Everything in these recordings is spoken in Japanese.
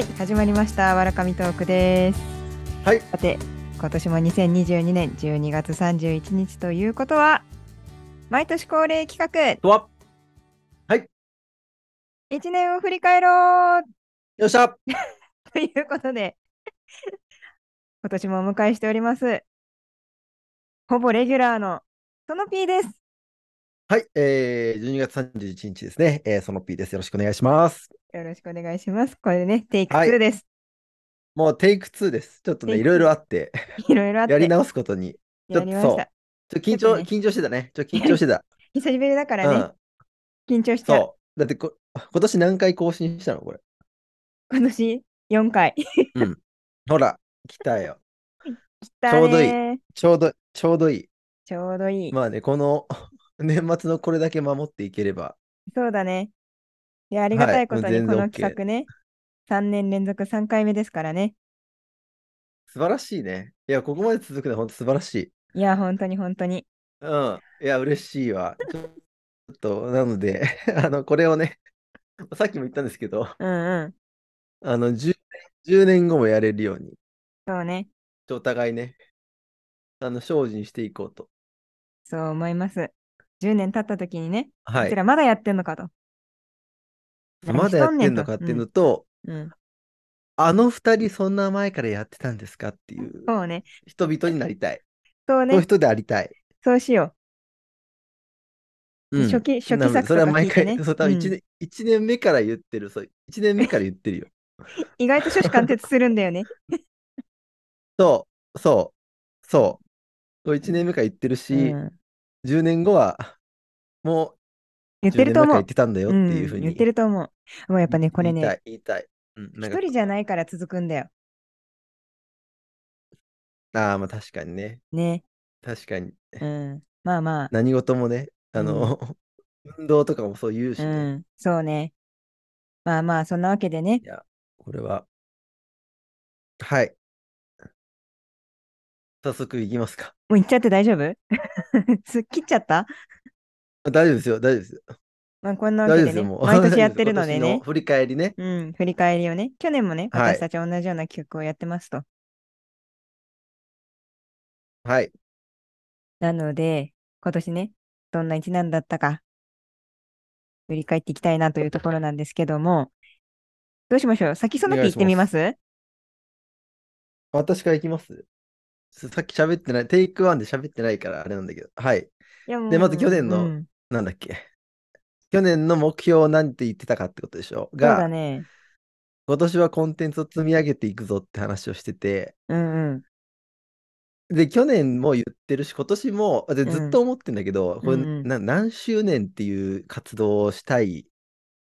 はい、始まりました。わらかみトークです。はい。さて、今年も2022年12月31日ということは、毎年恒例企画、とは、1年を振り返ろうよっしゃ ということで、今年もお迎えしております。ほぼレギュラーのその P です。はい、えー、12月31日ですね。えー、その P です。よろしくお願いします。よろしくお願いします。これでね、テイクはい2です。もうテイク2です。ちょっとね、いろいろあって、いろいろあってやり直すことに、ちょっとそう。ちょ緊張、ね緊張してたね。ちょっと緊張してた。久しぶりだかうらね、ん、緊張しちゃう。そう。だってこ、今年何回更新したの？これ。今年？4回。うん。ほら、来たよ。来たちょうどいいねちょうど、ちょうどいい。ちょうどいい。まあね、この 年末のこれだけ守っていければ、そうだね。いや、ありがたいことにこの企画ね、3年連続3回目ですからね。素晴らしいね。いや、ここまで続くのは本当素晴らしい。いや、本当に本当に。うん。いや、嬉しいわ。ちょ っと、なので、あの、これをね、さっきも言ったんですけど、うんうん。あの、10, 10年後もやれるように、そうね。お互いね、あの、精進していこうと。そう思います。10年経った時にね、はい。こちらまだやってんのかと。まだやってんのかっていうのと、うん。あの二人そんな前からやってたんですかっていうそうね。人々になりたい。そうね。そういう人でありたい。そうしよう。うん。初期、初期作とかそれは毎回。そう、多分うん1年、一年目から言ってる。そう、1年目から言ってるよ。意外と初子貫徹するんだよね。そう、そう、そう。これ1年目から言ってるし、うん10年後は、もう10言ってると思う言っ。てたんだよっていうふうにん言ってると思う。もうやっぱね、これね、言いたい、言いたい。うん、人じゃないから続くんだよ。ああ、まあ確かにね。ね。確かに。うん。まあまあ。何事もね、あの、運動とかもそう言うしうね。ん。そうね。まあまあ、そんなわけでねい。や、これは。はい。早速いきますか。もう行っちゃって大丈夫？す切っちゃった？あ大丈夫ですよ、大丈夫ですよ。まあ、こんなわけでね。毎年やってるのでね 振り返りね。うん、振り返りをね、去年もね、はい私たち同じような企画をやってますと。はい。なので、今年ね、どんな一年だったか、振り返っていきたいなというところなんですけども、どうしましょう？先そのピ行ってみます？私からいきます？さっき喋ってない、テイクワンで喋ってないからあれなんだけど。はい。でまず去年のうんなんだっけ。去年の目標を何て言ってたかってことでしょ？そうだが、ね。今年はコンテンツを積み上げていくぞって話をしてて、うんうん。で、去年も言ってるし、今年も、でうんずっと思ってんだけど、これうんうんな何周年っていう活動をしたい、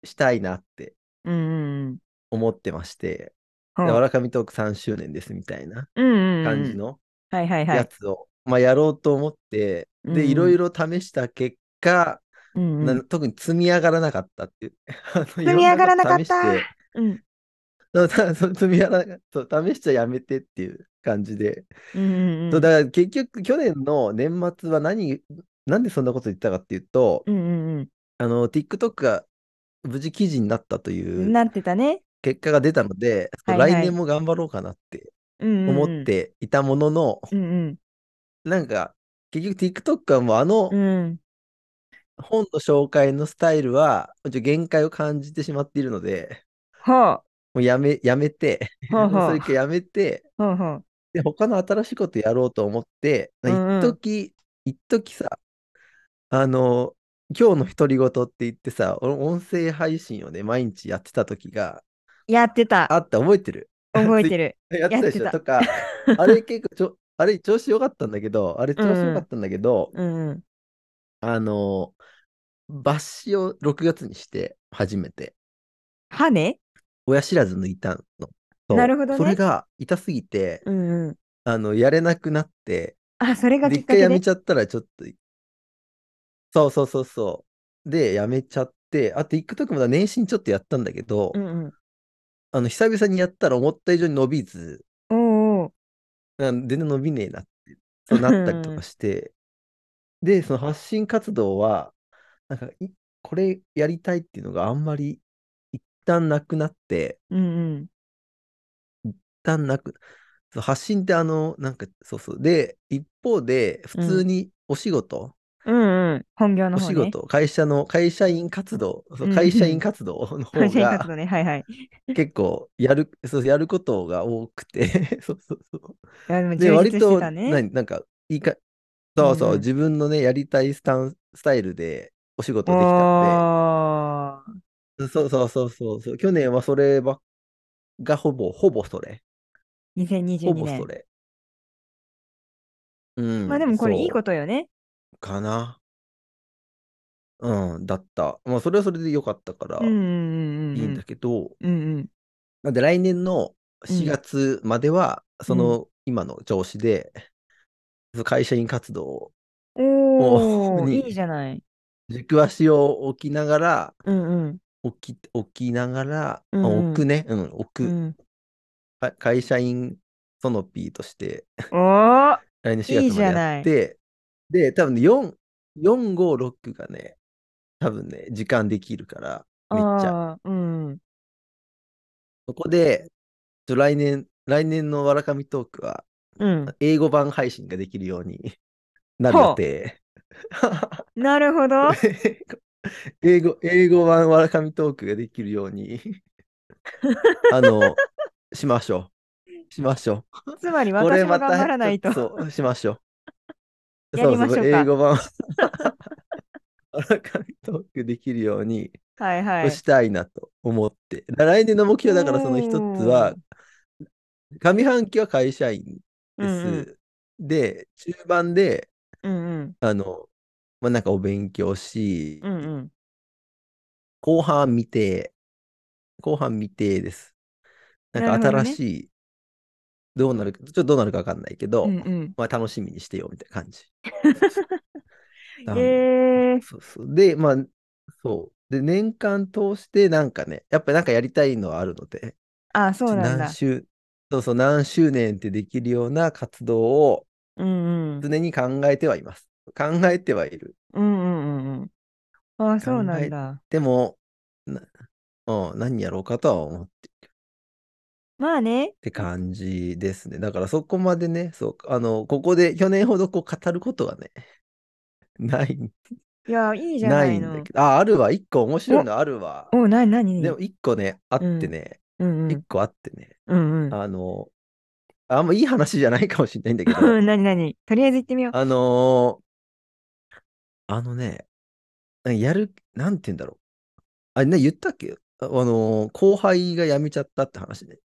したいなってうんうんうん。思ってまして、ほうでわらかみトーク3周年ですみたいなうんうんうん感じのはいはいはい。やつを、まあ、やろうと思って、で、うんうんいろいろ試した結果、うんうん。な特に積み上がらなかったっていう。積積み上がらなかった。うん。積み上がらなかった。試しちゃやめてっていう感じで。うんうんうだから結局、去年の年末は何、なんでそんなこと言ったかっていうと、うんうんあの、TikTok が無事記事になったといううんなってたね。結果が出たので、はいはい。来年も頑張ろうかなってうんうんうん。思っていたものの、うんうん。なんか、結局 TikTok はもうあのうん本の紹介のスタイルは、ちょっと限界を感じてしまっているので、ほうもうやめ、やめて、ほうほうそれかやめて、ほうほうで、他の新しいことやろうと思って、一時、一時さ、あの、今日の独り言って言ってさ、お音声配信をね、毎日やってた時がやってた。あった、覚えてる？覚えてる。やってたでしょ？とか、あれ結構ちょ、あれ調子良かったんだけど、あれ調子良かったんだけど、うんうん。あの、抜歯を6月にして初めて、歯ね親知らず抜いたの。なるほどねそれが痛すぎて、うんうん。あの、やれなくなって、あ、それがで、きっかけで。一回やめちゃったらちょっと、そうそうそうそう。で、やめちゃって、あと TikTok もだ年始にちょっとやったんだけど、うんうん。あの、久々にやったら思った以上に伸びず、おうおう。なん全然伸びねえなって、そうなったりとかして、で、その発信活動は、なんかい、これやりたいっていうのがあんまり一旦なくなって、うんうん。旦なく、発信ってあの、なんか、そうそう。で、一方で、普通にお仕事、うんうん。本業の方ね。お仕事、会社の、会社員活動、そううん会社員活動の方がね。はいはい。い結構やる、そう、やることが多くて、そうそうそう。や、でもで、充割と、なんか、いいか、そうそう、うんうん自分のね、やりたいスタンスタイルでお仕事できたん。で、そうそうそうそうそう、去年はそればっがほぼ、ほぼそれ。ほ2022年。ぼそれ。うん、まあでもこれいいそことよね。う、かな。うん、だった。まあ、それはそれで良かったからうんうんうんいいんだけど、うん。うんうん。なんで来年の4うん月までは、そうんの今の調子で、会社員活動おー、にいいじゃない。軸足を置きながら、うんうん。置き、置きながら、うんうんあ置くね、うん、置く、うん。か会社員ソノピーとして、来年4いい月までじゃないやって、で、多分ね、4、4、5、6がね、多分ね、時間できるから、めっちゃ。うん。そこで、来年、来年のわらかみトークは、うん。英語版配信ができるようになる予定。なるほど。英語、英語版わらかみトークができるように、あの、しましょう。しましょつまり私も頑張らないと。そう、しましょう。やりましょう英語版わらかみトークできるようにはいはい。したいなと思って。だ来年の目標だからその一つは、上半期は会社員です。うんうんで、中盤で、うんうん。あの、まあ、なんかお勉強し、うんうん。後半見て、後半見てです。なんか新しい、どうなるか、ちょっとどうなるかわかんないけど、うんうん。まあ楽しみにしてよみたいな感じ。えー、そうそう。で、まあ、そう。で、年間通してなんかね、やっぱりなんかやりたいのはあるので、あ、そうなんだ何。周、そうそう、何周年ってできるような活動をうんうん。常に考えてはいます。考えてはいる。うんうんうんうん。あ、そうなんだ。でも、なうん、何やろうかとは思ってまあね。て感じですね。だからそこまでね、そう、あの、ここで去年ほどこう語ることがね、ない、いや、いいじゃなないいのんだけ。ど、あ、あるわ、一個面白いのあるわ。お、なになに？でも一個ね、あってね、うんうん。一個あってね、うんうん。あの、あんまいい話じゃないかもしれないんだけど、うんなになに？とりあえず行ってみよう。あのーあのね、やる、なんて言うんだろう。あれね、言ったっけ？ああのー後輩が辞めちゃったって話ね。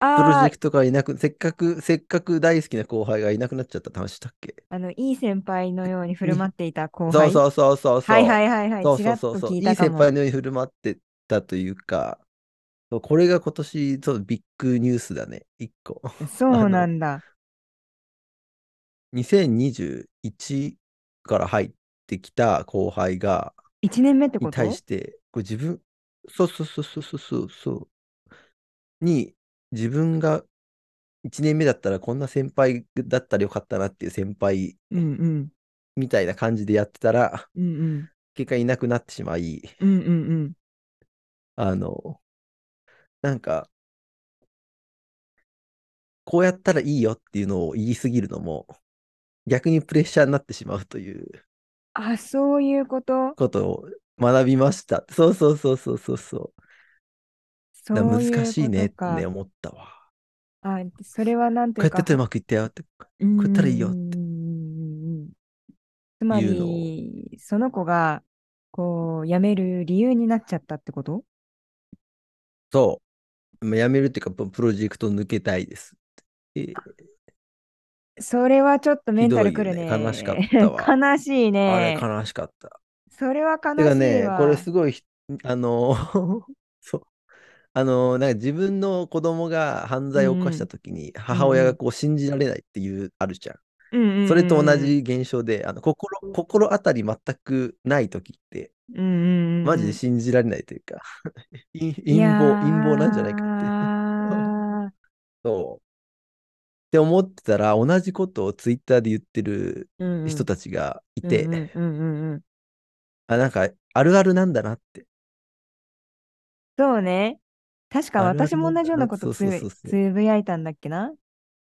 プロジあェクトがいなく、せっかく、せっかく大好きな後輩がいなくなっちゃったって話したっけ？あ、あの、いい先輩のように振る舞っていた後輩。そうそうそうそうそう。はいはいはいはい。そうちらっとそうそうそう。いい聞いたかも。先輩のように振る舞ってたというか、これが今年、そうビッグニュースだね、一個。そうなんだ。2021から入ってきた後輩が、1年目ってこにと対して、こう自分、そうそうそうそうそうそうそう、に、自分が1年目だったらこんな先輩だったらよかったなっていう先輩。みたいな感じでやってたら、うんうん。結果いなくなってしまい、うんうんうん。あの、なんか、こうやったらいいよっていうのを言いすぎるのも、逆にプレッシャーになってしまうというあ、そういうこと？ことを学びました。そうそうそうそうそうそう。そう難しいねって思ったわ。あ、それはなんというか、こうやってうまくいったよって。こうやったらいいよってつまいうのその子が、こう、辞める理由になっちゃったってこと？そう。まあやめるっていうか、ププロジェクト抜けたいです。えーそれはちょっとメンタルくるね。よね悲しかったわ 悲しいあれね。悲しかった。それは悲しいね、わ。これすごいひ、あの、そう。あの、なんか自分の子供が犯罪を犯したときに、母親がこう信じられないっていう、あるじゃん。それと同じ現象で、あの心、心当たり全くないときって、うんうんうんうんマジで信じられないというか、陰謀、陰謀なんじゃないかって。ー そう。って思ってたら、同じことをツイッターで言ってる人たちがいて、あ、なんか、あるあるなんだなって。そうね。確か私も同じようなこと。つぶやいたんだっけな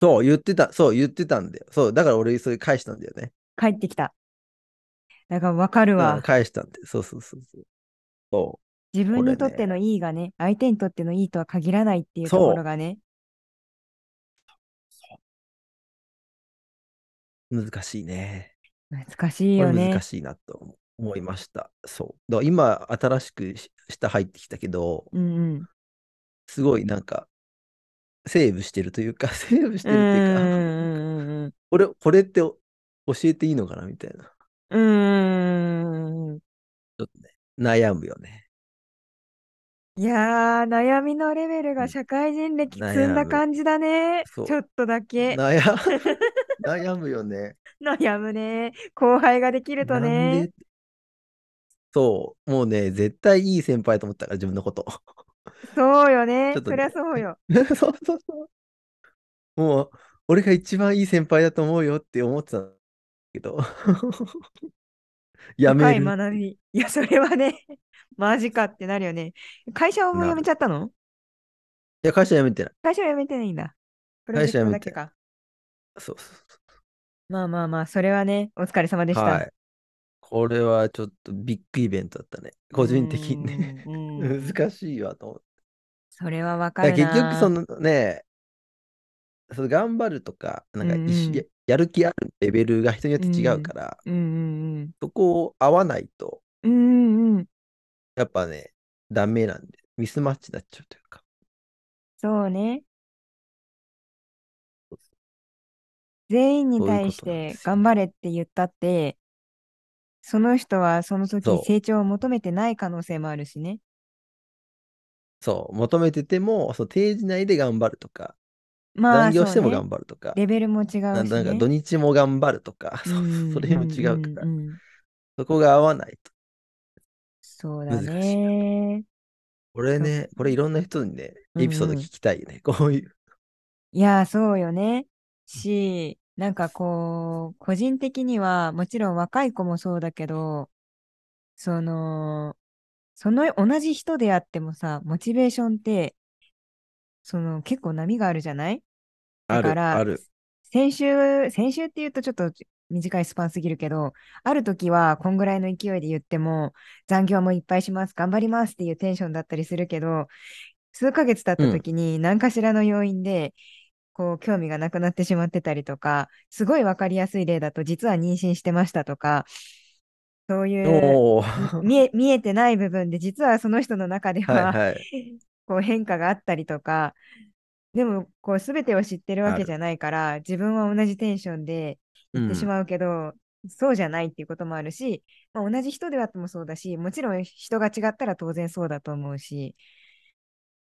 そう、言ってた。そう、言ってたんだよ。そう、だから俺、それ返したんだよね。帰ってきた。だからわかるうん、わ。返したんで。そうそうそうそう。そう、自分にとってのね。いいがね、相手にとってのいいとは限らないっていうところそがね、う、難しいね。難しいよね。しいなと思思いました。そう。だ今、新しくし下入ってきたけど、うんうん。すごいなんか、セーブしてるというか、セーブしうんてるっていうか、うんうんこれ、これってお教えていいのかなみたいな。うんうん。うん。ちょっとね、悩むよね。いやー、悩みのレベルが社会人歴積ん。だ感じだね。ちょそっとだう。け。悩、悩むよね。悩むね。後輩ができるとね。で、そう、もうね、絶対いい先輩と思ったから、自分のこと。そうよちょね。っとそりゃね、そうよ。そうそうそう。もう、俺が一番いい先輩だと思うよって思ってたけど、やめ深いる。学び。いや、それはね、マジかってなるよね。会社をもう辞め。ちゃったの？いや、会社辞めてない。会社は辞めてないんだ。会社辞めてか。そうそうそまあまあまあ、それはね、お疲れ様でう。した。はい。これはちょっとビッグイベントだったね。う個人的にね。難しいわと思って。それはわかる結局、そな。のね、その頑張るとか、うなんか一緒んや、やる気あるレベルが人によって違うん。うん。うから、うんうんそこを合わないと、うん。うんうん。やっぱね、ダメなんで、ミスマッチになっちゃうというか。そうね。全員に対して。頑張れって言ったって、その人はその時そ成長を求めてない可能性もあるしね。う、そう、求めてても、その定時内で頑張るとか、まあ残業。しても頑張るとか、レベルも違な、うしなんかね。土日も頑張るとか、うんう それも違うんから、うん。そこが合わないとそうだ。ね。そこれね、これいろんな人にね、うエピソードんうん。聞きたいよね。こういう。いや、そうよね。し、なんかこう、個人的には、もちろん若い子もそうだけど、その、その同じ人であってもさ、モチベーションって、その結構波があるじゃない？だある、から、ある。先週、先週って言うとちょっと短いスパンすぎるけど、ある時はこんぐらいの勢いで言っても、残業もいっぱいします、頑張りますっていうテンションだったりするけど、数ヶ月経ったうん。時に何かしらの要因で、こう、興味がなくなってしまってたりとか、すごいわかりやすい例だと、実は妊娠してましたとか、そういう 見ー。え、見えてない部分で、実はその人の中ではいははい。こう変化があったりとか、でも、こう、すべてを知ってるわ。けじゃないから、自分は同じテンションでうん。言ってしまうけど、そうじゃないっていうこともあるし、まあ、同じ人であってもそうだし、もちろん人が違ったら当然そうだと思うし、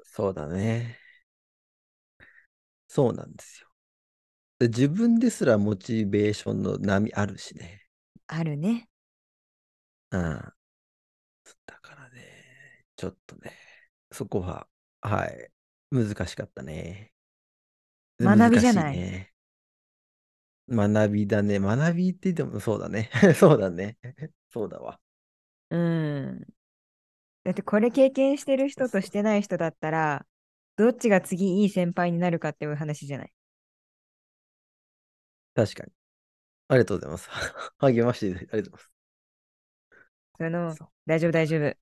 そうだね。そうなんですよ。で自分ですらモチベーションの波あるしね。あるね。うん。だからね、ちょっとね、そこは、はい、難しかったね。学びじゃない？ね。学びだね。学びって言ってもそうだね。そうだね。そうだわ。うん。だってこれ経験してる人としてない人だったら、どっちが次いい先輩になるかっていう話じゃない？確かに。ありがとうございます。励ましていただいてありがとうございます。そう大丈夫大丈夫。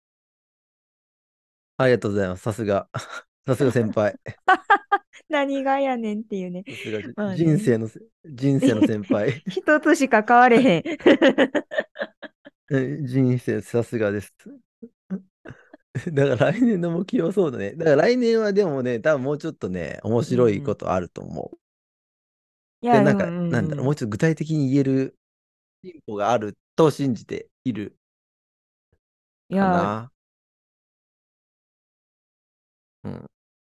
ありがとうございます。さすが。さすが先輩。何がやねんっていうね。まあね。人生のせ、人生の先輩。一つしか変われへん。え人生、さすがです。だから来年の目標はそうだね。だから来年はでもね、多分もうちょっとね、面う白いん。ことあると思う。で、いや、なんか、うんなんだろう、もうんうちょっと具体的に言える進歩があると信じているいや。うん。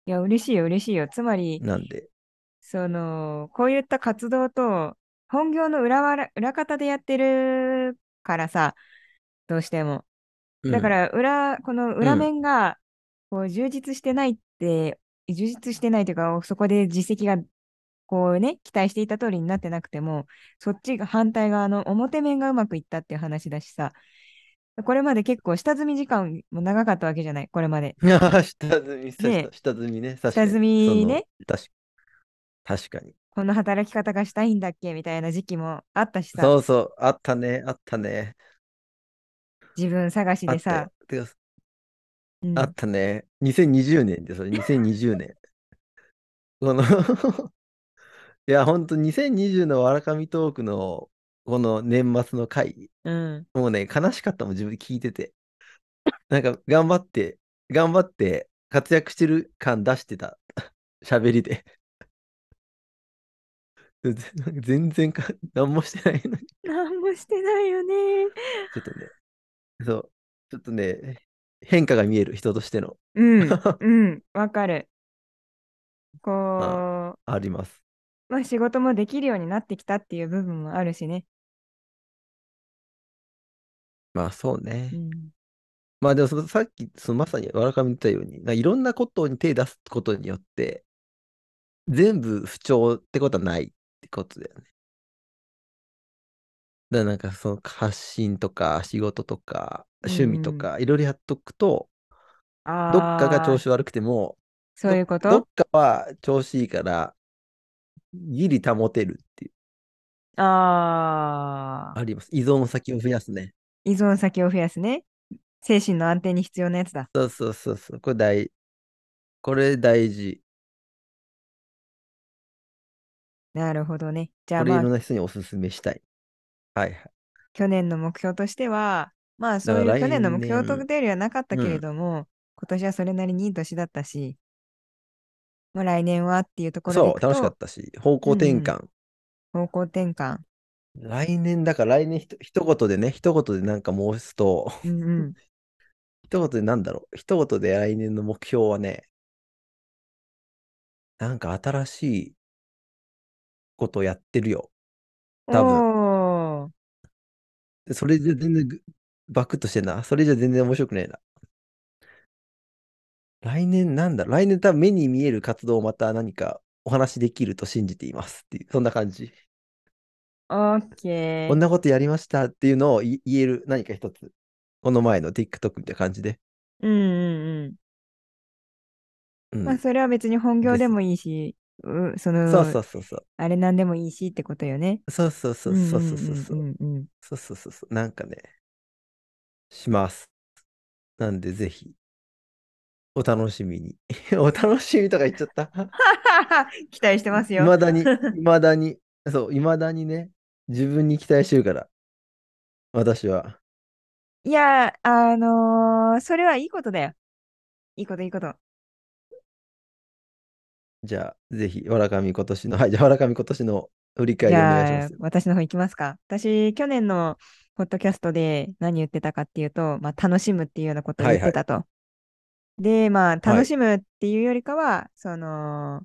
いや、嬉しいよ、嬉しいよ。つまり、なんで、その、こういった活動と、本業の裏わら裏方でやってるからさ、どうしても。うん、だから、裏、この裏うん、面が、こう、充実してないって、充実してないというか、そこで実績が、こうね、期待していた通りになってなくても、そっちが反対側の表面がうまくいったっていう話だしさ、これまで結構下積み時間も長かったわけじゃない、これまで。下積み、下で下積みね。下積みね、確か確かに。この働き方がしたいんだっけ？みたいな時期もあったしさ、そうそう、あったね、あったね。自分探しでさあっうんあったね。2020年で、それ、2020年。この いや、ほんと、2020のわらかみトークの、この年末の回、うん。もうね、悲しかったもん、自分で聞いてて。なんか、頑張って、頑張って、活躍してる感出してた。喋りで。ぜ全然か、何もしてないのに。何もしてないよね。ちょっとね、そう、ちょっとね、変化が見える人としての、うん、うん、わかる。こう、ああります。まあ仕事もできるようになってきたっていう部分もあるしね。まあ、そうね。うん。まあでもそのさっきそのまさにわらかみ言ったようにないろんなことに手出すことによって全部不調ってことはないってことだよね。だからなんかその発信とか仕事とか趣味とかいろいろやっとくとあどっかが調あ、子悪くてもそういうこと？どどっかは調子いいからギリ保てるっていうああ、あります。依存先を増やすね。依存先を増やすね。精神の安定に必要なやつだ。そうそうそうそう。これ大これ大事。なるほどね。じゃあこれいまあ、ろんな人におすすめしたい。はいはい。去年の目標としては、まあそうだからいう去年の目標というよりはなかったけれども、今年はそれなりにいい年だったし、まあ来年はっていうところでいそう、くと、楽しかったし、方向転換。方向転換。来年だから来年ひと一言でね、一言でなんか申すと、うんうん。一言でなんだろう、一言で来年の目標はね、なんか新しいことやってるよ。多分それで全然ぐバクッとしてんな。それじゃ全然面白くねえな。来年なんだ？来年多分目に見える活動をまた何かお話できると信じていますっていう、そんな感じ。オッケー。こんなことやりましたっていうのをい言える何か一つ。この前の TikTok みたいな感じで。うんうんううん。まあん。それは別に本業でもいいし、うその、そうそうそうそう。あれなんでもいいしってことよね。そうそうそううんそうそうそうそう。そうそうそうそう。なんかね、します。なんでぜひ、お楽しみに。お楽しみとか言っちゃった。期待してますいよ。まだに、いまだに、そう、いまだにね、自分に期待してるから、私は。いや、あのーそれはいいことだよ。いいこといいこと。じゃあ、ぜひ、わらかみ今年の、はい、じゃあ、わらかみ今年の振り返じりお願いしゃあますよ。私の方行きますか。私、去年のポッドキャストで何言ってたかっていうと、まあ、楽しむっていうようなことを言ってたと。で、まあ、楽しむっていうよりかは、その、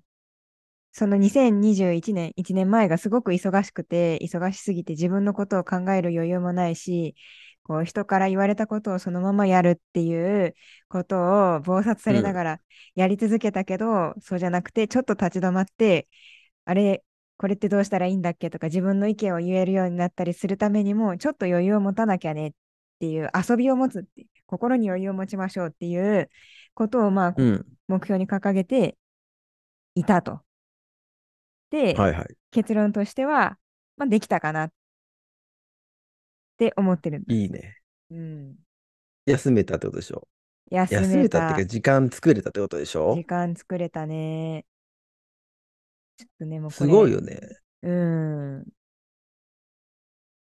その2021年、1年前がすごく忙しくて、忙しすぎて自分のことを考える余裕もないし、こう人から言われたことをそのままやるっていうことを忙殺されながらやり続けたけど、そうじゃなくて、ちょっと立ち止まって、あれ、これってどうしたらいいんだっけとか自分の意見を言えるようになったりするためにも、ちょっと余裕を持たなきゃねっていう遊びを持つって、心に余裕を持ちましょうっていうことをまあうん。目標に掲げていたと。で、はいはい。結論としては、まあ、できたかなって思ってるんだ。いいね。うん、休めたってことでしょ？休休めためたっていうか、時間作れたってことでしょ？時間作れたね。ちょっとね、もうこすれごいよね。うん。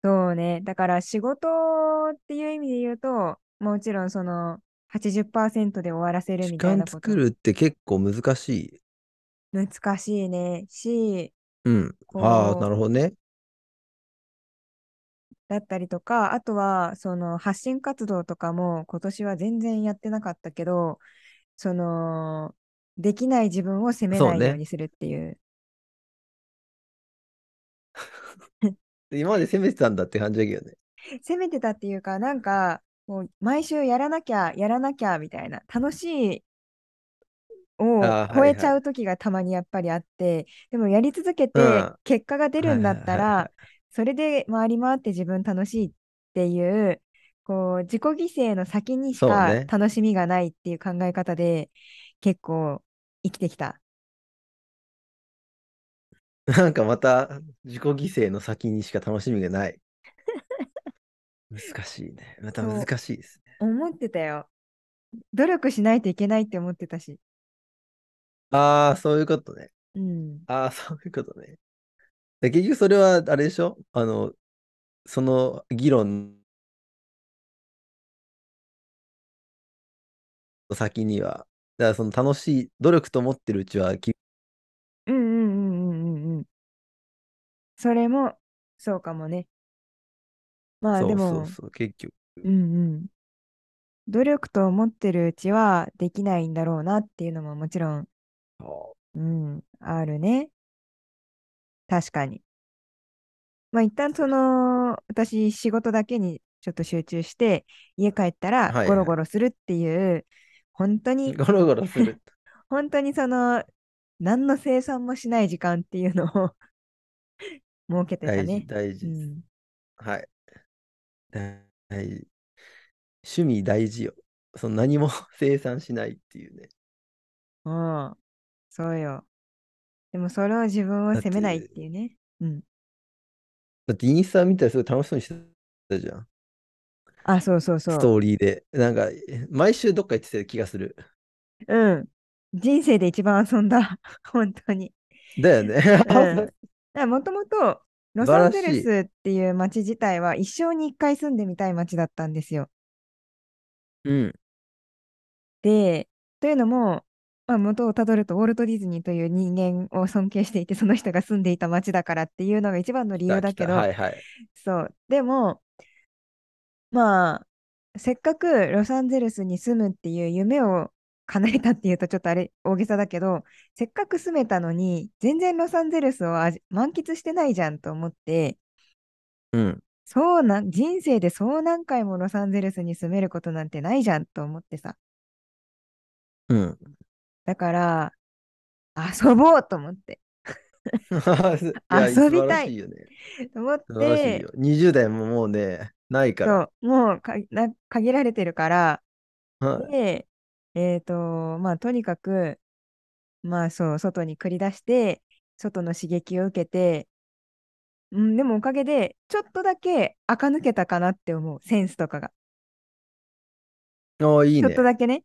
そうね。だから仕事っていう意味で言うと、もちろんその80%で終わらせる時みたいなこと間作るって結構難しい。難しいね。し、うん。ああ、なるほどね。だったりとか、あとはその発信活動とかも今年は全然やってなかったけど、そのできない自分を責めそうねないようにするっていう。今まで攻めてたんだって感じだけどね。責めてたっていうか、なんかもう毎週やらなきゃ、やらなきゃみたいな、楽しいを超えちゃう時がたまにやっぱりあって、でもやり続けてうん結果が出るんだったはいはいはいはら、それで回り回って自分楽しいっていう、こう、自己犠牲の先にしかそうね。楽しみがないっていう考え方で、結構生きてきた。なんかまた自己犠牲の先にしか楽しみがない。難しいね。また難そしいですね。う、思ってたよ。努力しないといけないって思ってたし。ああ、そういうことね。うん。ああ、そういうことね。で結局それはあれでしょ？あの、その議論の先には、だからその楽しい、努力と思ってるうちはき、うんうんうんうんうんうん。それも、そうかもね。まあでそうそうも、そう、結局。うんうん。努力と思ってるうちはできないんだろうなっていうのももちろん、そうん、あるね。確かに。まあ一旦その、私仕事だけにちょっと集中して、家帰ったうらはいはゴロゴロするっていう、本当い。に、ゴロゴロする。本当にその、何の生産もしない時間っていうのを 設けてた大事、ね。大。うん。はい。大事。趣味大事よ。その何も生産しないっていうね。うん。そうよ。でもそれを自分を責めないってて、いうね。うん。だってインスタ見たらすごい楽しそうにしてたじゃん。あ、そうそうスそトーリーで。なんか、え毎週どっか行ってた気がする。う。うん。人生で一番遊んだ。本当に。だよね。うん。もともと、ロサンゼル。スっていう街自体は一生に一回住んでみたい街だったんですよ。うん。で、というのも、まあ、元をたどるとウォルト・ディズニーという人間を尊敬していて、その人が住んでいた街だからっていうのが一番の理。由だけど、はいはい。そう。でも、まあ、せっかくロサンゼルスに住むっていう夢を叶えたっていうとちょっとあれ大げさだけど、せっかく住めたのに、全然ロサンゼルスを味満喫してないじゃんと思って、うん。そうなん、人生でそう何回もロサンゼルスに住めることなんてないじゃんと思ってさ。うん。だから、遊ぼうと思って。遊びたいしいよね。と思って、よ。20代ももうね、ないから。そう、もうかな限られてるから、はい。で、えっと、まあ、とにかく、まあ、そう、外に繰り出して、外の刺激を受けて、うん、でもおかげで、ちょっとだけ垢抜けたかなって思う、センスとかが。おーいいちょっとね。だけね。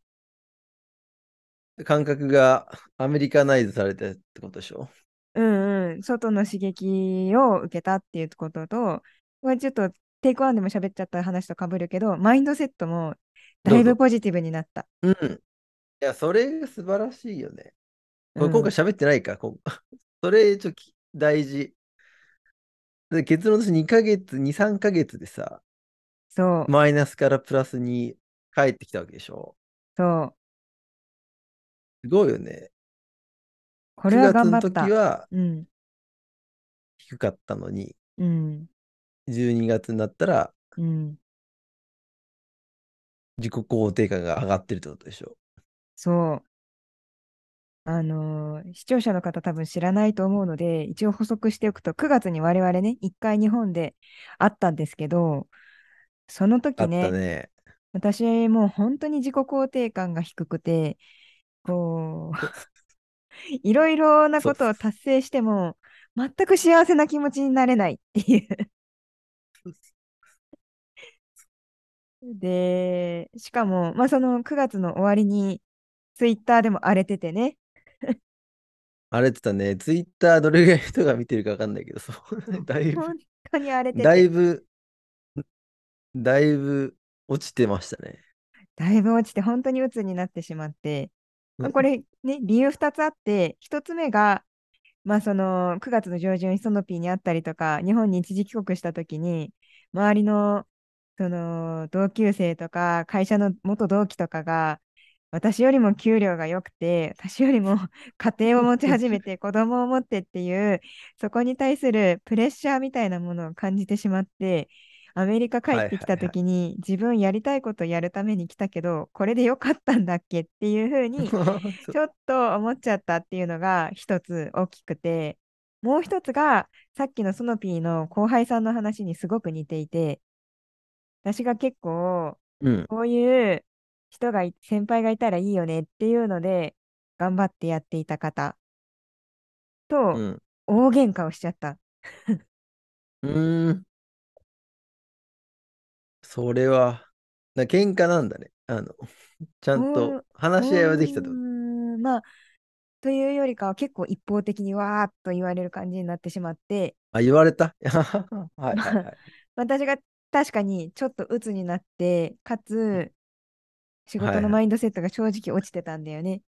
感覚がアメリカナイズされたってことでしょ？うんうん、外の刺激を受けたっていうことと、これちょっとテイクワンでも喋っちゃった話とかぶるけど、マインドセットもだ。いうぶポジティブになった。うん。いや、それが素晴らしいよね。うこれ今回ん、喋ってないか？こ それちょっとき大事。で結論として2ヶ月、2、3ヶ月でさ、そう、マイナスからプラスに帰ってきたわけでしょ？そう、すごいよね。これ9は月の頑張った。時はうん、低かったのに、うん、12月になったらうん、自己肯定感が上がってるってことでしょ？そう。あのー視聴者の方多分知らないと思うので、一応補足しておくと、9月に我々ね、1回日本で会ったんですけど、そのあった時ね、ね。私もう本当に自己肯定感が低くて、こう、いろいろなことを達成しても、全く幸せな気持ちになれないっていう。で、しかも、まあ、その9月の終わりに、ツイッターでも荒れててね、あれってたね。ツイッターどれぐらいの人が見てるかわかんないけど、そう、だいぶ、本当に荒れてだいて、ぶ、だいぶ落ちてましたね。だいぶ落ちて、本当に鬱になってしまって、まあ、これね、理由2つあって、1つ目が、まあ、その9月の上旬、ヒソノピーに会ったりとか、日本に一時帰国したときに、周りのその同級生とか、会社の元同期とかが、私よりも給料が良くて、私よりも 家庭を持ち始めて、子供を持ってっていう、そこに対するプレッシャーみたいなものを感じてしまって、アメリカ帰はいってきたはいはい。ときに、自分やりたいことやるために来たけど、これでよかったんだっけっていうふうに、ちょっと思っちゃったっていうのが一つ大きくて、もう一つがさっきのソノピーの後輩さんの話にすごく似ていて、私が結構、うん。こういう人がい、先輩がいたらいいよねっていうので、頑張ってやっていた方と、うん。大喧嘩をしちゃった。うーん。それは、な、喧嘩なんだね。あの、ちゃんと話し合いはできたと？まあ、というよりかは結構一方的にわーっと言われる感じになってしまって、あ、言われた？はいはい まあ、はい。私が確かにちょっと鬱になって、かつ仕事のマインはいはい。ドセットが正直落ちてたんだよね。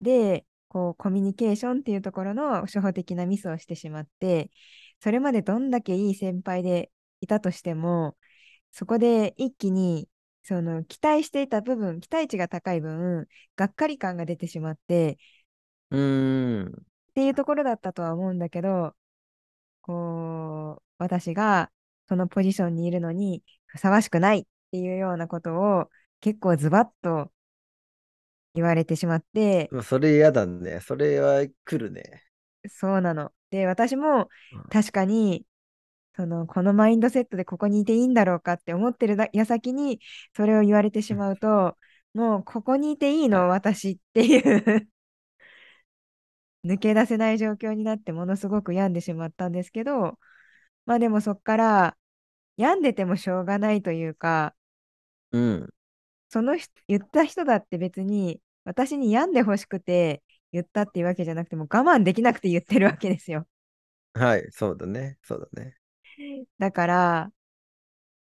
で、こうコミュニケーションっていうところの初歩的なミスをしてしまって、それまでどんだけいい先輩でいたとしても、そこで一気にその期待していた部分、期待値が高い分、がっかり感が出てしまって、うーん。っていうところだったとは思うんだけど、こう、私がそのポジションにいるのにふさわしくないっていうようなことを結構ズバッと言われてしまって、まあそれ嫌だね。それは来るね。そうなの。で、私もうん確かに、その、このマインドセットでここにいていいんだろうかって思ってるだ矢先に、それを言われてしまうと、もうここにいていいの、はい。私っていう 抜け出せない状況になってものすごく病んでしまったんですけど、まあでもそっから病んでてもしょうがないというか、うん。その人言った人だって別に私に病んでほしくて言ったっていうわけじゃなくても我慢できなくて言ってるわけですよ。はい。そうだね。そうだね。だから、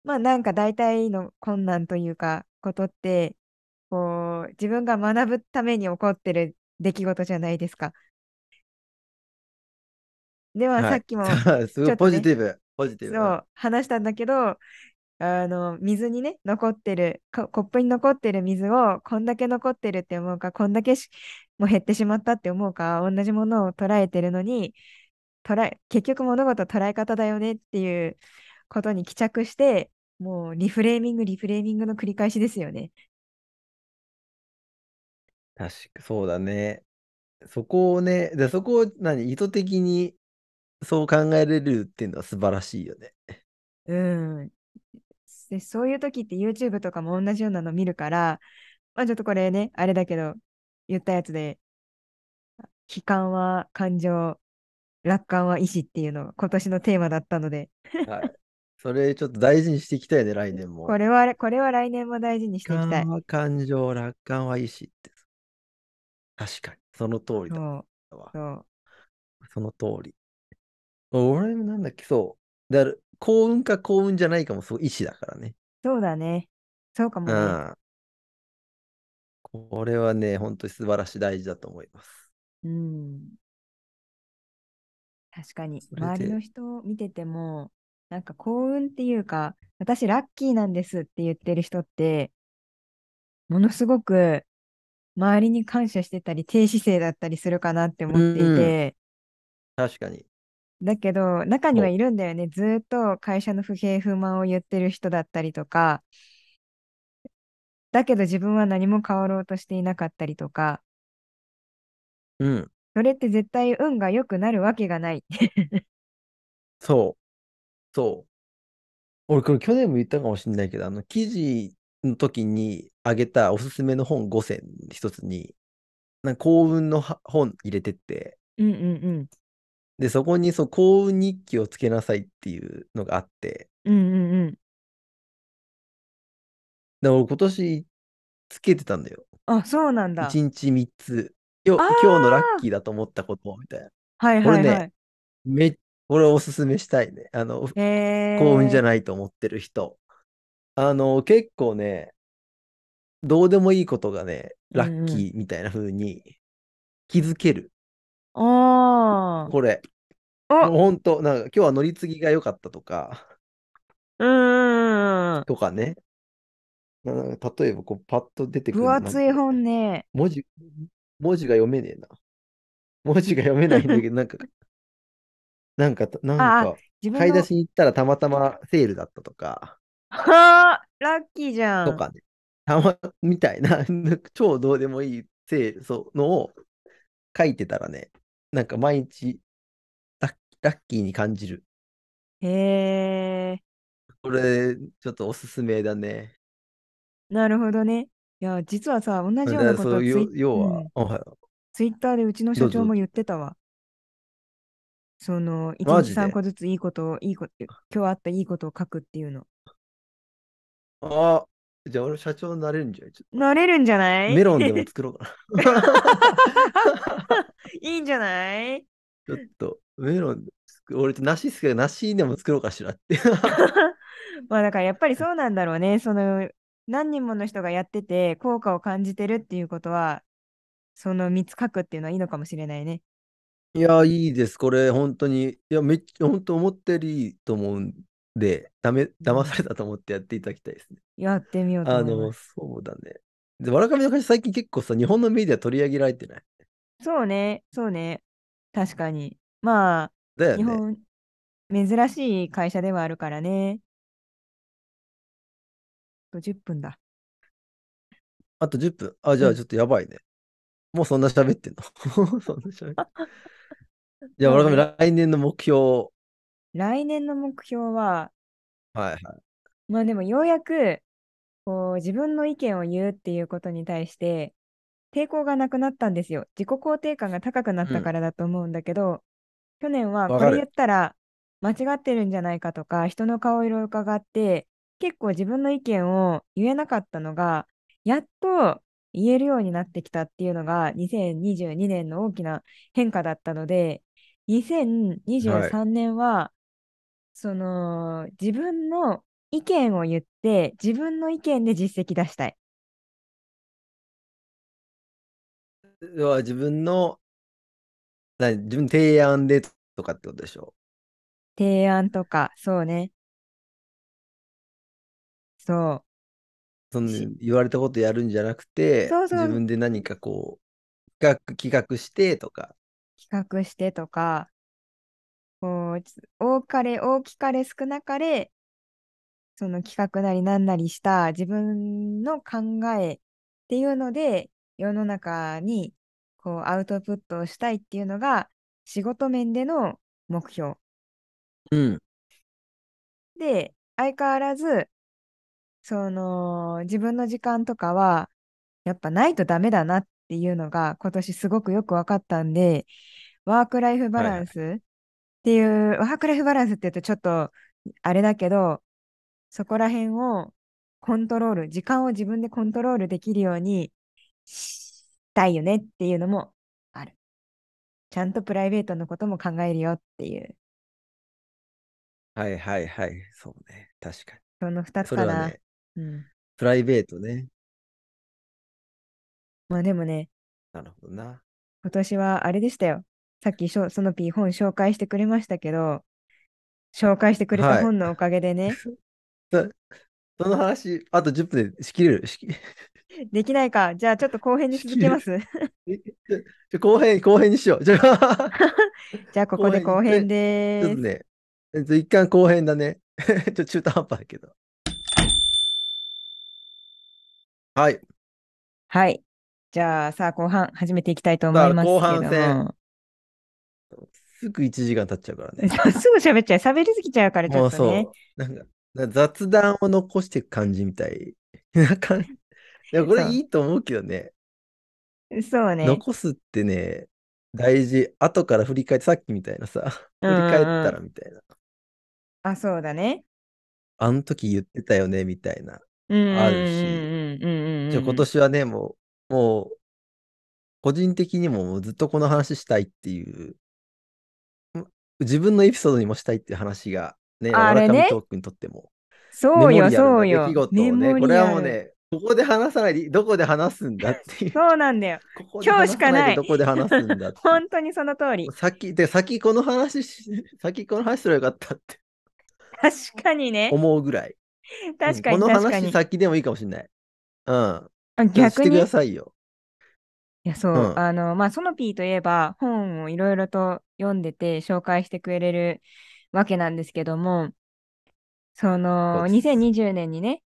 まあなんか大体の困難というかことって、こう自分が学ぶために起こってる出来事じゃないですか。ではさはい。っきも すごいポジティブ。ポジティブ。そう話したんだけど、あの、水にね、残ってる、ココップに残ってる水をこんだけ残ってるって思うか、こんだけしもう減ってしまったって思うか、同じものを捉えてるのに、捉え、結局物事捉え方だよねっていうことに帰着して、もうリフレーミング、リフレーミングの繰り返しですよね。確か、そうだね。そこをね、で、そこを何、意図的にそう考えれるっていうのは素晴らしいよね。うん。で、そういう時って YouTube とかも同じようなの見るから、まあちょっとこれね、あれだけど、言ったやつで、悲観は感情、楽観は意志っていうのが今年のテーマだったので、はい。それちょっと大事にしていきたいね、来年も。これは、これは来年も大事にしていきたい。感は感情、楽観は意志って。確かに。その通りだわ。そう、その通り。俺もなんだっけ、そう。だから幸運か幸運じゃないかもそう意志だからね。そうだね。そうかもね。うん。これはね、本当に素晴らしい大事だと思います。うん。確かに、周りの人を見てても、なんか幸運っていうか、私ラッキーなんですって言ってる人って、ものすごく周りに感謝してたり、低姿勢だったりするかなって思うっていん、て、確かに。だけど、中にはそいるんだよね。ずーっと会社の不平不満を言ってる人だったりとか、だけど自分は何も変わろうとしていなかったりとか、う。うん。それって絶対運が良くなるわけがない。そう。そう。俺、これ去年も言ったかもしれないけど、あの、記事の時にあげたおすすめの本5選一つに、なんか幸運のは本入れてって、うんうんうん。で、そこにそう幸運日記をつけなさいっていうのがあって、うんうんうん。で、俺今年つけてたんだよ。あ、そうなんだ。1日3つ。今あ日、今日のラッあ、キーだと思ったことみたいな。はいこれね、はいはい。め、これおすすめしたいね。あの、へ幸運じゃえ。ないと思ってる人。あの、結構ね、どうでもいいことがね、ラッ。キーみたいな風に気づける。あこれ。あ。もうお、ほんと、なんか今日は乗り継ぎが良かったとか、うん。とかね。例えばこうパッと出てく分るのなん厚い本ね。文字、文字が読めねえな。文字が読めないんだけど、なんか、なんか、なんか、買い出しに行ったらたまたまセールだったとか、はあ、ラッキーじゃん。とかね。たま、みたいな、超どうでもいいセール、そうのを書いてたらね、なんか毎日ラッ、ラッキーに感じる。へえ。これ、ちょっとおすすめだね。なるほどね。いや、実はさ、同じようなことをツイ,、要要は、うん、あはいツイッターでうちの社長も言ってたわ。その、一日3マジで？個ずついいことを、いいこと、今日あったいいことを書くっていうの。ああ、じゃあ俺社長になれるんじゃないちょっとなれるんじゃない？メロンでも作ろうかな。いいんじゃない？ちょっと、メロン俺と梨好きだから梨でも作ろうかしらって。まあだからやっぱりそうなんだろうね。その何人もの人がやってて効果を感じてるっていうことは、その3つ書くっていうのはいいのかもしれないね。いや、いいです。これ、本当に。いや、めっちゃ、本当思ったよりいいと思うんで、ダメ、騙されたと思ってやっていただきたいですね。やってみようとあの、思います。そうだね。で、わらかめの会社最近結構さ、日本のメディア取り上げられてない？そうね、そうね。確かに。まあ、ね。日本、珍しい会社ではあるからね。あと10分だ。あと10分。あ、じゃうんあちょっとやばいね。もうそんな喋ってんの？そんな喋って。じゃあ、そうわらかめね。来年の目標。来年の目標は、はいはい。まあでもようやく、こう、自分の意見を言うっていうことに対して、抵抗がなくなったんですよ。自己肯定感が高くなったうん。からだと思うんだけど、去年は。これ言ったら間違ってるんじゃないかとか、人の顔色を伺って、結構自分の意見を言えなかったのが、やっと言えるようになってきたっていうのが2022年の大きな変化だったので、はい。2023年は、その自分の意見を言って、自分の意見で実績出したい。要は自分の、何、自分の提案でとかってことでしょ？提案とか、そうね。そ。そうのし、言われたことやるんじゃなくて、自そうそう、分で何かこう、企画、企画してとか。企画してとか、こう、つ多かれ大きかれ少なかれ、その企画なりなんなりした自分の考えっていうので、世の中にこうアウトプットをしたいっていうのが仕事面での目標。うん。で、相変わらず、その自分の時間とかはやっぱないとダメだなっていうのが今年すごくよく分かったんで、ワークライフバはいはい。ランスっていう、ワークライフバランスって言うとちょっとあれだけど、そこら辺をコントロール、時間を自分でコントロールできるようにしたいよねっていうのもある。ちゃんとプライベートのことも考えるよっていう、はいはいはい。そうね。確かその2に。つかな。ね、うん。プライベートね。まあでもね、なるほどな。今年はあれでしたよ。さっきしょその P 本紹介してくれましたけど、紹介してくれたはい。本のおかげでね、そその話、あと10分でしきれる？しき、できないか。じゃあちょっと後編に。続けます。えちょ、ちょ後編、後編にしよう。じゃあ、じゃあここで後編一回、ちょっ。とね、えっと、一貫後編だね。ちょっと中途半端だけど。はい。はい。じゃあさあ後半始めていきたいと思いますけど半戦。も、すぐ1時間経っちゃうからね。すぐ喋っちゃう。喋りすぎちゃうからちょっとね。そう。なんか、雑談を残していく感じみたい。なんか、いや、これそいいと思うけどね。う。そうね。残すってね、大事。後から振り返って、さっきみたいなさ、うん振り返っ。たらみたいな。あ、そうだね。あの時言ってたよね、みたいな、うんうんあるし。うんうんうん。今年はね、もう、もう、個人的にもずっとこの話したいっていう、ん自分のエピソードにもしたいっていう話が、ね、あれね。トークにとっても、そうよ、メモリアルな出来そうよ。事をね、メモこれはリアル。もうね、ここで話さないで、どこで話すんだっていう、そうなんだよ。ここで今日し話さないでかない。どこで話すんだっていう。本当にその通り。先、で、先この話し、先この話すればよかったって確かにね。思うぐらい。うん、確かにこの話確かに。先でもいいかもしれない。うん。あし逆てくだにさいよ。いや、そうう。ん。あの、まあ、ソノピーといえば本をいろいろと読んでて紹介してくれるわけなんですけども、そそうのです。2020年にね、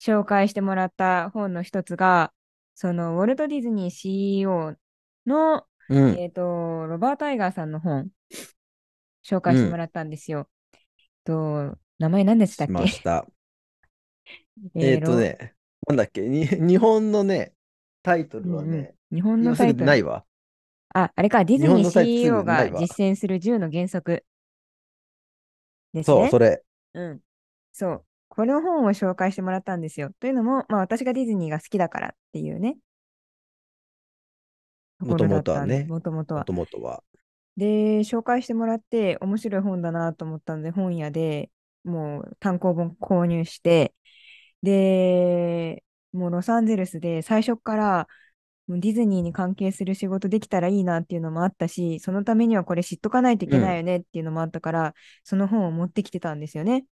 紹介してもらった本の一つが、そのウォルト・ディズニー CEO の、うん。えっと、ロバート・アイガーさんの本、紹う介してもん。らったんですよ。と、名前何でしたっしまけ？した。ええっとね、なんだっけ、に日本のね、タイトルはうんうんね、日本のタイトル。ないわ。あ、あれか、ディズニー CEO が実践する10の原則ですそう、ね。それ。うん。そう。この本を紹介してもらったんですよ。というのも、まあ私がディズニーが好きだからっていうね。ところだったんで、もともとはも。ともとは。で、紹介してもらって面白い本だなと思ったので、本屋でもう単行本購入して、で、もうロサンゼルスで最初からもうディズニーに関係する仕事できたらいいなっていうのもあったし、そのためにはこれ知っとかないといけないよねっていうのもあったから、その本を持ってきてたんですよね。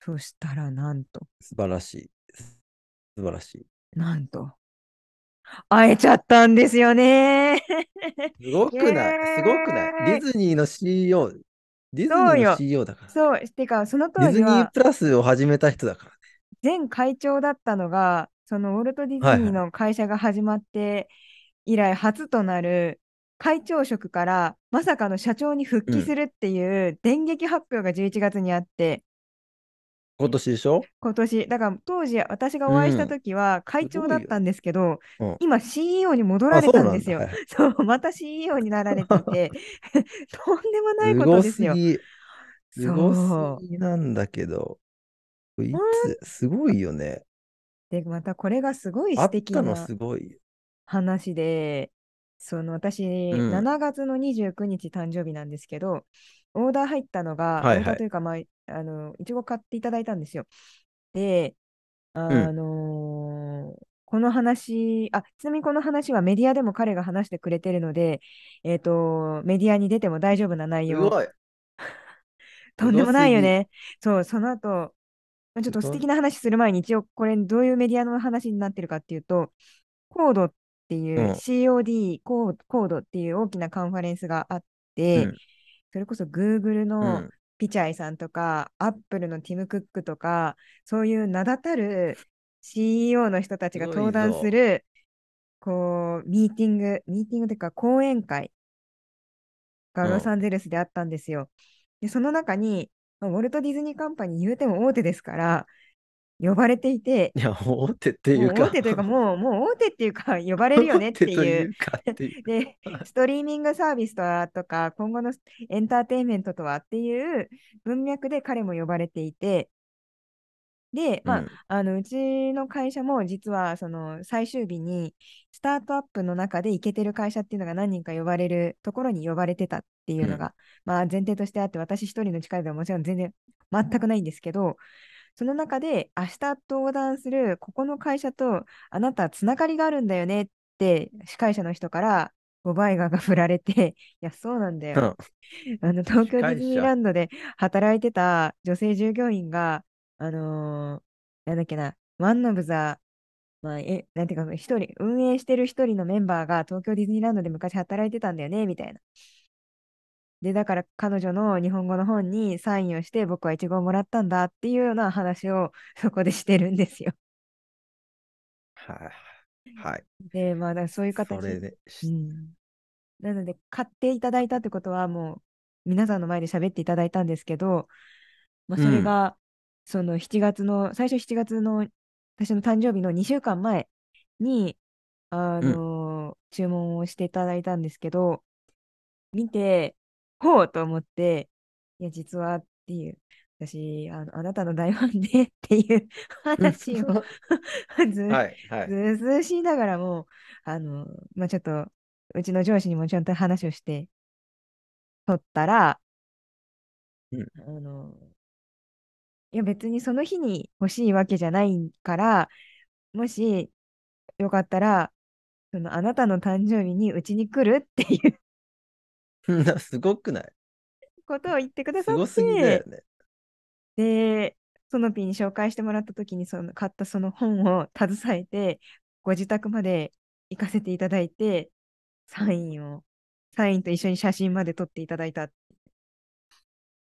そしたら、なんと、素晴らしい。素晴らしい。なんと、会えちゃったんですよね。すごくない？すごくない？ディ ズニーの CEO、ディズニーの CEO だから。そう、てか、その当ディズニー時はプラスを始めた人だからね。前会長だったのが、そのウォルト・ディズニーの会社が始まって以来初となる会長職からまさかの社長に復帰するっていう電撃発表が11月にあって、今年でしょ？今年、だから当時私がお会いした時は会長だったんですけど、うん。今 CEO に戻られたんですよあ。そうまた CEO になられていて、とんでもないことですよ。すごすぎなんだけど。いつ、すごいよね。で、またこれがすごい素敵な。話で、その私、うん7月の29日誕生日なんですけど、オーダー入ったのが、はいはいオーダーというか、まあ、あの、いちご買っていただいたんですよ。で、あのーこの話、あ、ちなみにこの話はメディアでも彼が話してくれてるので、えっと、メディアに出ても大丈夫な内容。い。とんでもないよね。そう、その後、まあちょっと素敵な話する前に一応これどういうメディアの話になってるかっていうと、コードっていう、うん COD コーコードっていう大きなカンファレンスがあって、うんそれこそ Google うのん。ピチャイさんとか、Apple のティム・クックとか、そういう名だたる CEO の人たちが登壇ぞする、こう、ミーティング、ミーティングというか講演会。がうん。ロサンゼルスであったんですよ。で、その中に、まあウォルト・ディズニーカンパニー言うても大手ですから、呼ばれていて、いや、大手っていうか。もう大手というか、もう、もう大手っていうか、呼ばれるよねってい。いう。で、ストリーミングサービスとはとか、今後のエンターテインメントとはっていう文脈で彼も呼ばれていて、で、まあ、うんあのうちの会社も実はその最終日にスタートアップの中でイケてる会社っていうのが何人か呼ばれるところに呼ばれてたっていうのが、まあ前提としてあって私一人の力ではもちろん全然全くないんですけどその中で明日登壇するここの会社とあなたつながりがあるんだよねって司会者の人からボバイガーが振られて いやそうなんだよ。あの東京ディズニーランドで働いてた女性従業員が、あのーなんだっけな、ワンオブザ、まあ、え、なんていうか、一人、運営してる一人のメンバーが東京ディズニーランドで昔働いてたんだよね、みたいな。で、だから彼女の日本語の本にサインをして、僕はイチゴをもらったんだっていうような話を そこでしてるんですよ。はい。はい。で、まあ、そういうそ形れで、うん。なので、買っていただいたってことは、もう、皆さんの前で喋っていただいたんですけど、まあ、それうんが、その7月の、最初7月の私の誕生日の2週間前に、あのー注文をしていただいたんですけど、見て、ほうと思って、いや、実はっていう、私、あの、あなたの大ファンでっていう 話を ずはい。はい。ずうずうしいながらも、あの、まあ、ちょっと、うちの上司にもちゃんと話をして、取ったら、うんあの、いや別にその日に欲しいわけじゃないから、もしよかったら、そのあなたの誕生日にうちに来るっていうな すごくない？ことを言ってくださっすごすぎだよて、ね。で、ソノピーに紹介してもらった時にその買ったその本を携えて、ご自宅まで行かせていただいて、サインを、サインと一緒に写真まで撮っていただいた。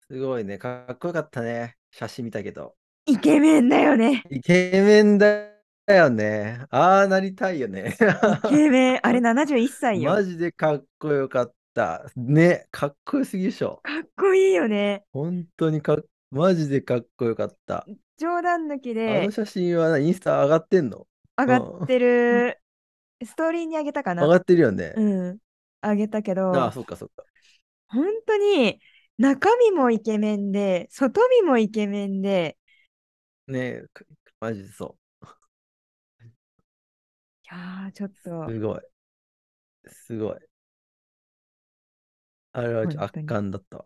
すごいね。かっこよかったね。写真見たけど。イケメンだよね。イケメンだよね。ああなりたいよね。イケメン。あれ71歳よ。マジでかっこよかった。ね、かっこよすぎでしょ。かっこいいよね。本当にかっ、マジでかっこよかった。冗談抜きあでの写真はなインスタ上がってんの？上がってる、ストーリーにあげたかな上がってるよね。うん。あげたけあどあ、、そっかそっか。本当に中身もイケメンで、外身もイケメンで、ねかマジでそいやー、ちょっとう。、すごい。すごい。あれはちょっと圧巻だったわ。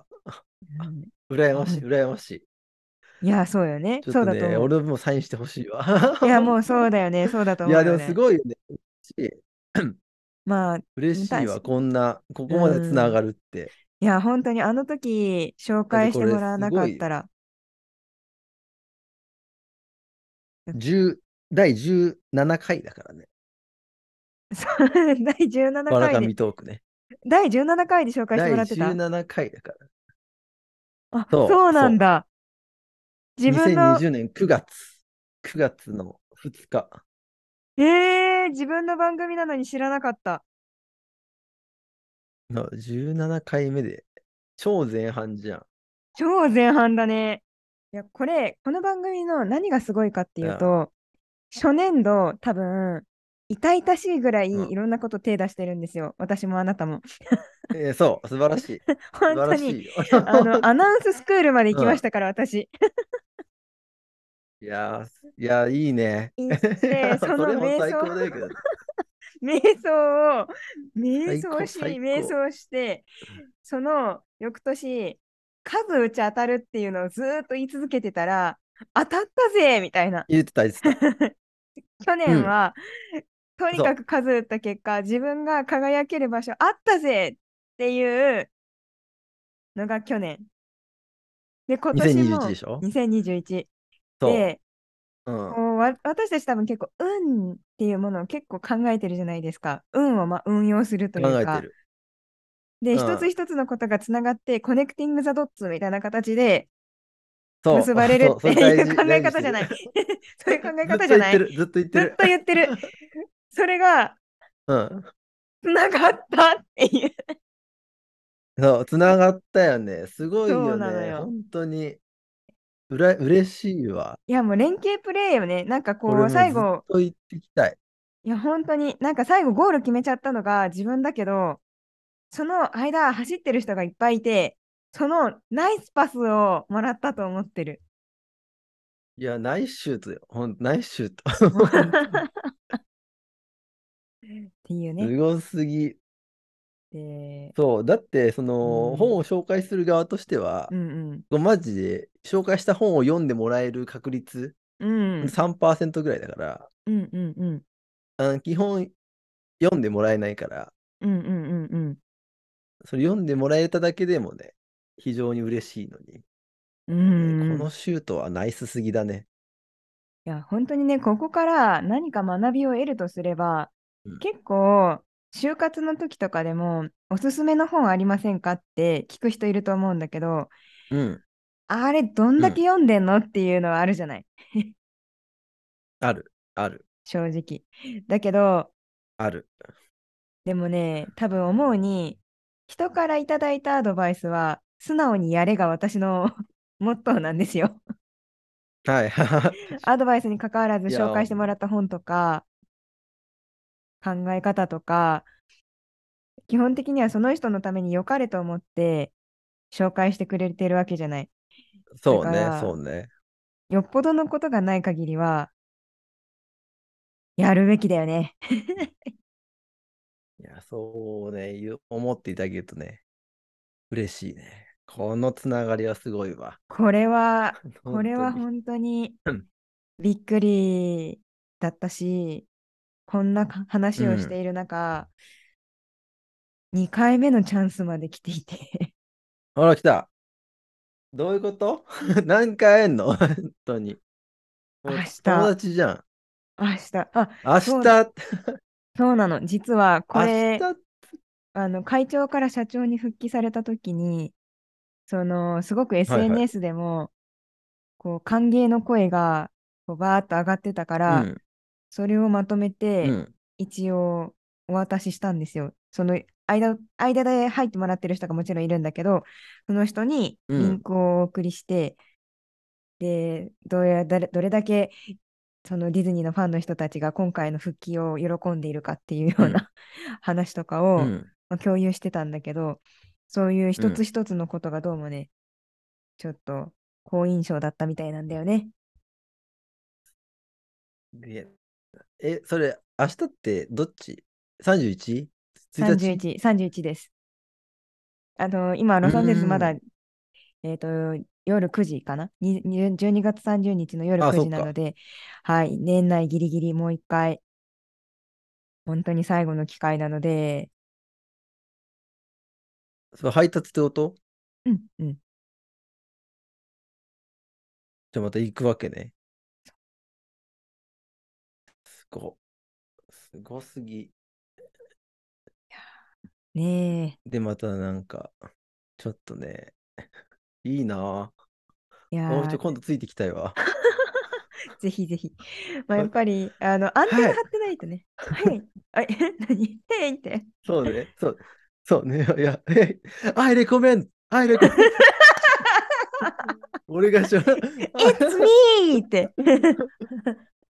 うん 羨ましい、う羨ましい。いや、そうよね。ちょっとね、そうだと思う。俺もサインしてほしいわ。いや、もう そうだよね。そうだといや、でも。すごいよね。嬉しい まあ、嬉しいわ、確こんな、ここまでつながるって。いや、本当にあの時紹介してもらわなかったら、10第17回だからね。そう第17バラカ回で、ミトークね。第17回で紹介して第もらってた？17回だから。あ、そうそうなんだ。自分の、2020年9月。9月の2日。えー、自分の番組なのに知らなかった。の17回目で、超前半じゃん。超前半だね。いや、これ、この番組の何がすごいかっていうと、初年度、多分、痛々しいぐらいうんいろんなこと手出してるんですよ。私もあなたも。えーそう、素晴らしい。素 本当に。あの、アナウンススクールまで行きましたから、私。いやー、いやー、いいね。行って、そのそれも最瞑想高だけど。瞑想を、瞑想し、瞑想して、その翌年、数打ち当たるっていうのをずーっと言い続けてたら、当たったぜみたいな。言ってた、言ってた。去年は、とにかく数打った結果、自分が輝ける場所あったぜっていうのが去年。で、今年も2021でしょ？2021。そう。で、うん。こうわ私たち多分結構運っていうものを結構考えてるじゃないですか。運をま運用するというか。考えてる。で、うん一つ一つのことがつながって、コネクティング・ザ・ドッツみたいな形で。結ばれるっていう考え方じゃない。そう いう考え方じゃない。ずずっと言ってる、ずっと言ってる。それがうん。つながったっていう。そう、つながったよね。すごいよね。よ本当に。うら、嬉しいわ。いや、もう連携プレーよね。なんかこう、最後、と言ってきたい。いや、本当に、なんか最後ゴール決めちゃったのが自分だけど、その間走ってる人がいっぱいいて、そのナイスパスをもらったと思ってる。いや、ナイスシュートよ。ほん、ナイスシュート。っていうね。すごすぎ。で、そう、だって、その、うん本を紹介する側としてはう、んマジで紹介した本を読んでもらえる確率、うん。うん。3%ぐらいだから、うんうんうん。あの基本読んでもらえないから、うんうんうんうん。それ読んでもらえただけでもね、非常に嬉しいのに、うんこのシュートはナイスすぎだね。いや、本当にね、ここから何か学びを得るとすれば、うん結構、就活の時とかでも、おすすめの本ありませんかって聞く人いると思うんだけど、うん、あれ、どんだけ読んでんのっていうのはあるじゃない、ある、ある、正直。だけど、ある。でもね、多分思うに、人からいただいたアドバイスは、素直にやれが私の モットーなんですよ。はい。アドバイスに関わらず紹介してもらった本とか、考え方とか、基本的にはその人のために良かれと思って紹介してくれてるわけじゃない。そうねそうね。よっぽどのことがない限りは、やるべきだよね。いや、そうね、思っていただけるとね、嬉しいね。このつながりはすごいわ。これは、これは本本当にうんびっくりだったし、こんなか話をしている中、2回目のチャンスまで来ていて。ほら、来た。どういうこと？何回会えんの？本当に。明日。友達じゃん。明日、あ、明日、そうなの。実はこれ、あの会長から社長に復帰されたときに、そのすごくはい SNS でも、こう歓迎の声がこうバーッと上がってたから、うん、それをまとめて、うん。一応お渡ししたんですよ。その間、間で入ってもらってる人がもちろんいるんだけど、その人にリンクをお送りして、うん、で、どれどれだけそのディズニーのファンの人たちが今回の復帰を喜んでいるかっていうような、うん、話とかを、まあ、共有してたんだけど、そういう一つ一つのことがどうもね、ちょっと好印象だったみたいなんだよね。で、え、それ、明日ってどっち ?31? 31、31です。あの、今、ロサンゼルスまだ、えっ、と、夜9時かな？12月30日の夜9時なので、はい、年内ギリギリもう一回、本当に最後の機会なので、それ配達ってこと？うんうん。じゃあまた行くわけね。すご、すごすぎ。ねで、またなんか、ちょっとね、いいないやもうちょ今度ついてきたいわ。ぜひぜひ。まあ、やっぱり、あの、アンテナ張ってないとね。はい。はい、何？へいって。そうね。そう。そうね。いや、え、アイレコメンアイレコメン俺がしょ。It's me! って。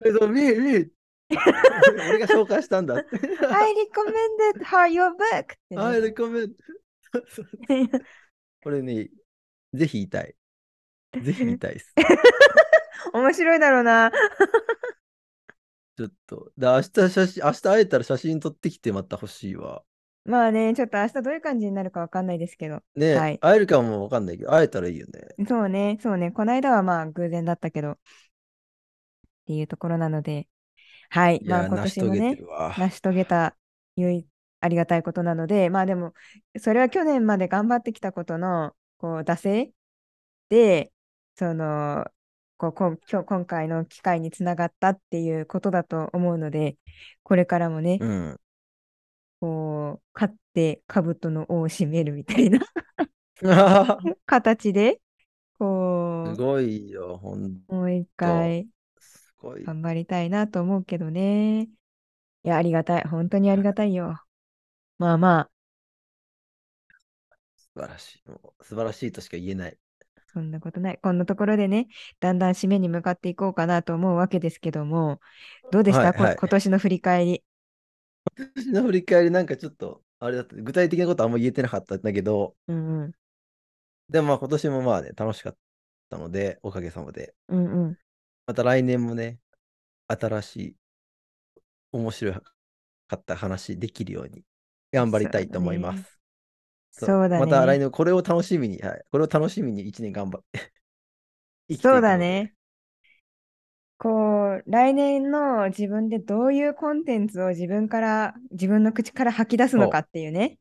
そう、me, me! 俺が紹介したんだって。I recommended her your book! I recommend. これね、ぜひ言いたい。ぜひ見たいです。面白いだろうな。ちょっと、で明日写真、明日会えたら写真撮ってきてまた欲しいわ。まあね、ちょっと明日どういう感じになるかわかんないですけど。ね、はい、会えるかもわかんないけど、会えたらいいよね。そうね、そうね。この間はまあ偶然だったけど、っていうところなので、はい。まあ今年もね、成し遂げた、ありがたいことなので、まあでも、それは去年まで頑張ってきたことの、こう、惰性で、その、こう今今今回の機会につながったっていうことだと思うので、これからもね、うん、こう、勝って兜の尾を締めるみたいな 形で、こう、すごいよ、ほんもう一回、頑張りたいなと思うけどね。いや、ありがたい。本当にありがたいよ。まあまあ。素晴らしい。もう素晴らしいとしか言えない。そんなことない。こんなところでね、だんだん締めに向かっていこうかなと思うわけですけども、どうでした、はいはい、今年の振り返り。今年の振り返りなんかちょっと、あれだった、具体的なことあんま言えてなかったんだけど、うんうん、でもまあ今年もまあね、楽しかったので、おかげさまで。うんうん、また来年もね、新しい、面白かった話できるように頑張りたいと思います。そうだね。また来年、これを楽しみに、はい、これを楽しみに1年頑張って そうだね。こう、来年の自分でどういうコンテンツを自分から、自分の口から吐き出すのかっていうね。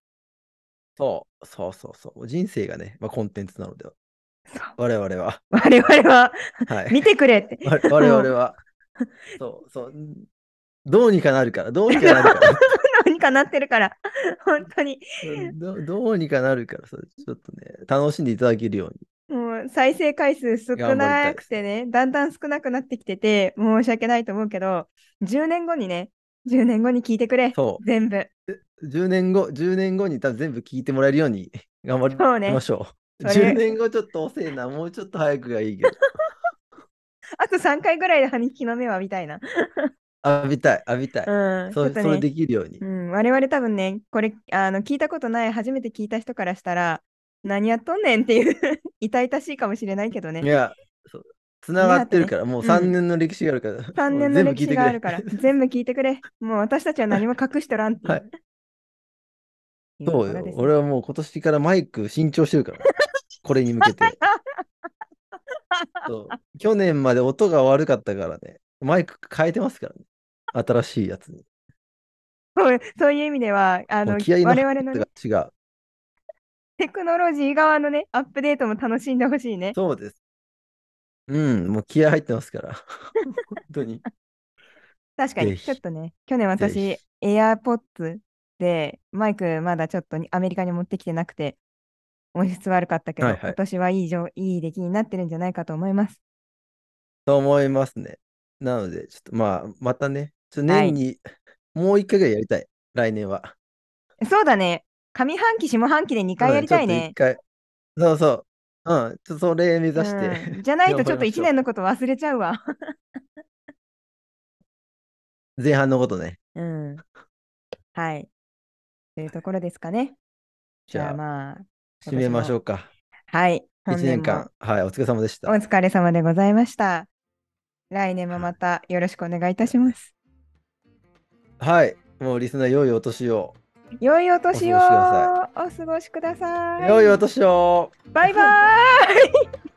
そう、そうそうそう。人生がね、まあ、コンテンツなのでは。我々は。我々は、はい、見てくれって。我々は。そうそう。どうにかなるから、どうにかなるから。うにかなってるから、本当にど。どうにかなるからさ、ちょっとね、楽しんでいただけるように。もう再生回数少なくてね、だんだん少なくなってきてて、申し訳ないと思うけど、10年後にね、10年後に聞いてくれ、全部。10年後、10年後に多分全部聞いてもらえるように頑張りましょう。うね、10年後ちょっと遅いな、もうちょっと早くがいいけど。あと3回ぐらいで歯に日の目はみたいな。浴びたい、浴びたい。うん、そね、それできるように。うん、我々多分ね、これあの聞いたことない、初めて聞いた人からしたら、何やっとんねんっていう 痛々しいかもしれないけどね。いや、そうつながってるから、ね、もう3年の歴史があるから。うん、3年の歴史があるから、全部聞いてくれ。もう私たちは何も隠しとらんって。はい。そうよ。俺はもう今年からマイク新調してるから。これに向けて。そう去年まで音が悪かったからね。マイク変えてますからね。新しいやつに。そうそういう意味では、あの、気合我々の、ね、違う。テクノロジー側のね、アップデートも楽しんでほしいね。そうです。うん、もう気合入ってますから。本当に。確かに、ちょっとね、去年私、AirPods でマイクまだちょっとアメリカに持ってきてなくて、音質悪かったけど、はいはい、今年はいいいい出来になってるんじゃないかと思います。と思いますね。なので、ちょっとまあ、またね、年にもう一回ぐらいやりたい、来年は。そうだね。上半期、下半期で2回やりたいね。ちょっと一回。そうそう。うん。ちょっとそれ目指して。うん、じゃないとちょっと1 頑張りましょう年のこと忘れちゃうわ。前半のことね。うん。はい。というところですかね。じゃあじゃあ、まあ、締めましょうか。はい。1本も年間。はい。お疲れ様でした。お疲れ様でございました。来年もまたよろしくお願いいたします。はい。もうリスナー、良いお年を。良いお年をお過ごしください。良いお年を。バイバーイ